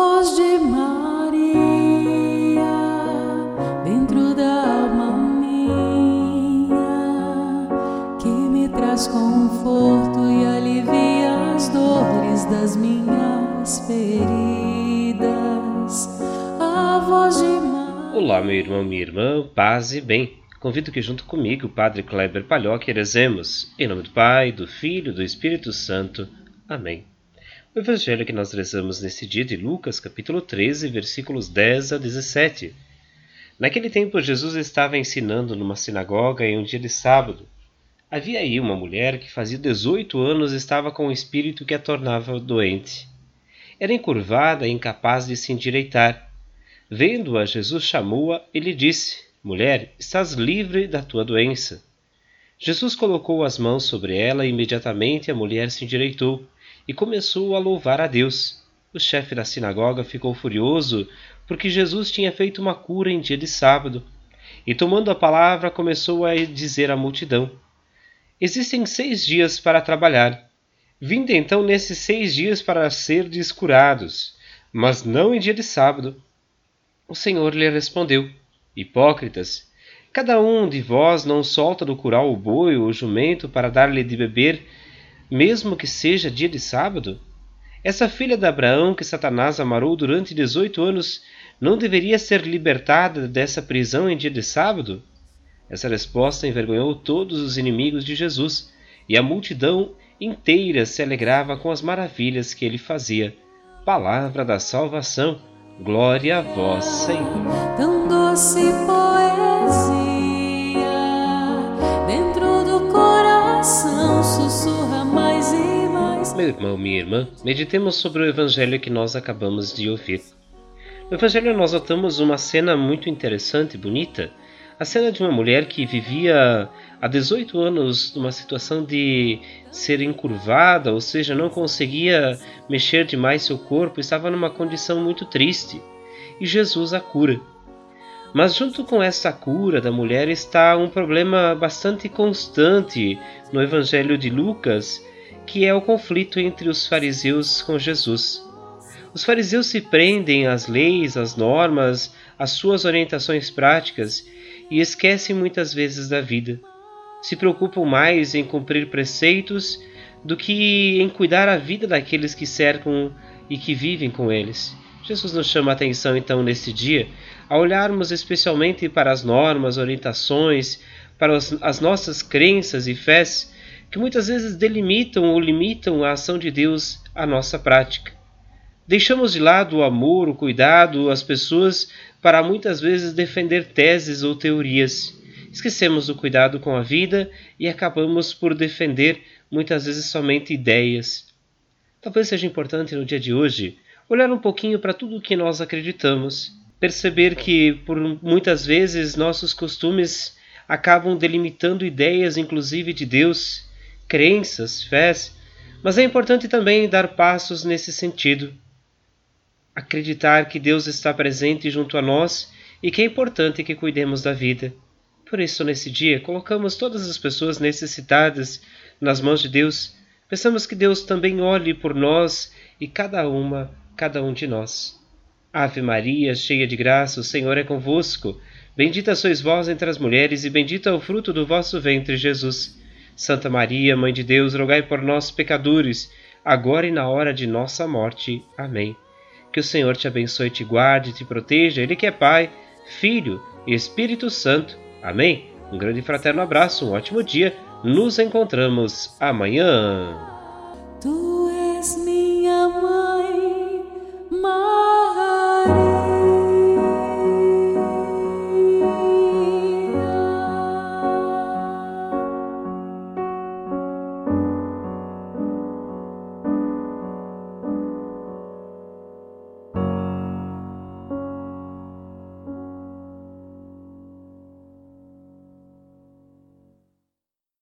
voz de Maria dentro da alma minha que me traz conforto e alivia as dores das minhas feridas. A voz de Maria. Olá, meu irmão, minha irmã, paz e bem. Convido que junto comigo, o Padre Kleber Palhoque, rezemos. Em nome do Pai, do Filho do Espírito Santo. Amém. O evangelho que nós rezamos nesse dia de Lucas, capítulo 13, versículos 10 a 17. Naquele tempo, Jesus estava ensinando numa sinagoga em um dia de sábado. Havia aí uma mulher que fazia 18 anos estava com um espírito que a tornava doente. Era encurvada e incapaz de se endireitar. Vendo-a, Jesus chamou-a e lhe disse: Mulher, estás livre da tua doença. Jesus colocou as mãos sobre ela e imediatamente a mulher se endireitou e começou a louvar a Deus. O chefe da sinagoga ficou furioso porque Jesus tinha feito uma cura em dia de sábado e, tomando a palavra, começou a dizer à multidão: Existem seis dias para trabalhar. Vinde então nesses seis dias para ser descurados, mas não em dia de sábado. O Senhor lhe respondeu: Hipócritas, cada um de vós não solta do curral o boi ou o jumento para dar-lhe de beber mesmo que seja dia de sábado? Essa filha de Abraão que Satanás amarou durante dezoito anos não deveria ser libertada dessa prisão em dia de sábado? Essa resposta envergonhou todos os inimigos de Jesus, e a multidão inteira se alegrava com as maravilhas que ele fazia. Palavra da salvação. Glória a vós, Senhor. Tão doce Meu irmão, minha irmã, meditemos sobre o evangelho que nós acabamos de ouvir. No evangelho nós notamos uma cena muito interessante e bonita, a cena de uma mulher que vivia há 18 anos numa situação de ser encurvada, ou seja, não conseguia mexer demais seu corpo, estava numa condição muito triste. E Jesus a cura. Mas junto com essa cura da mulher está um problema bastante constante no Evangelho de Lucas, que é o conflito entre os fariseus com Jesus. Os fariseus se prendem às leis, às normas, às suas orientações práticas e esquecem muitas vezes da vida. Se preocupam mais em cumprir preceitos do que em cuidar a vida daqueles que cercam e que vivem com eles. Jesus nos chama a atenção então nesse dia a olharmos especialmente para as normas, orientações, para as nossas crenças e fés que muitas vezes delimitam ou limitam a ação de Deus à nossa prática. Deixamos de lado o amor, o cuidado, as pessoas para muitas vezes defender teses ou teorias. Esquecemos o cuidado com a vida e acabamos por defender muitas vezes somente ideias. Talvez seja importante no dia de hoje olhar um pouquinho para tudo o que nós acreditamos, perceber que por muitas vezes nossos costumes acabam delimitando ideias, inclusive de Deus, crenças, fés, mas é importante também dar passos nesse sentido. Acreditar que Deus está presente junto a nós e que é importante que cuidemos da vida. Por isso, nesse dia, colocamos todas as pessoas necessitadas nas mãos de Deus. Pensamos que Deus também olhe por nós e cada uma cada um de nós. Ave Maria, cheia de graça, o Senhor é convosco. Bendita sois vós entre as mulheres, e bendito é o fruto do vosso ventre, Jesus. Santa Maria, Mãe de Deus, rogai por nós, pecadores, agora e na hora de nossa morte. Amém. Que o Senhor te abençoe, te guarde, te proteja, Ele que é Pai, Filho e Espírito Santo. Amém. Um grande fraterno abraço, um ótimo dia. Nos encontramos amanhã. Tu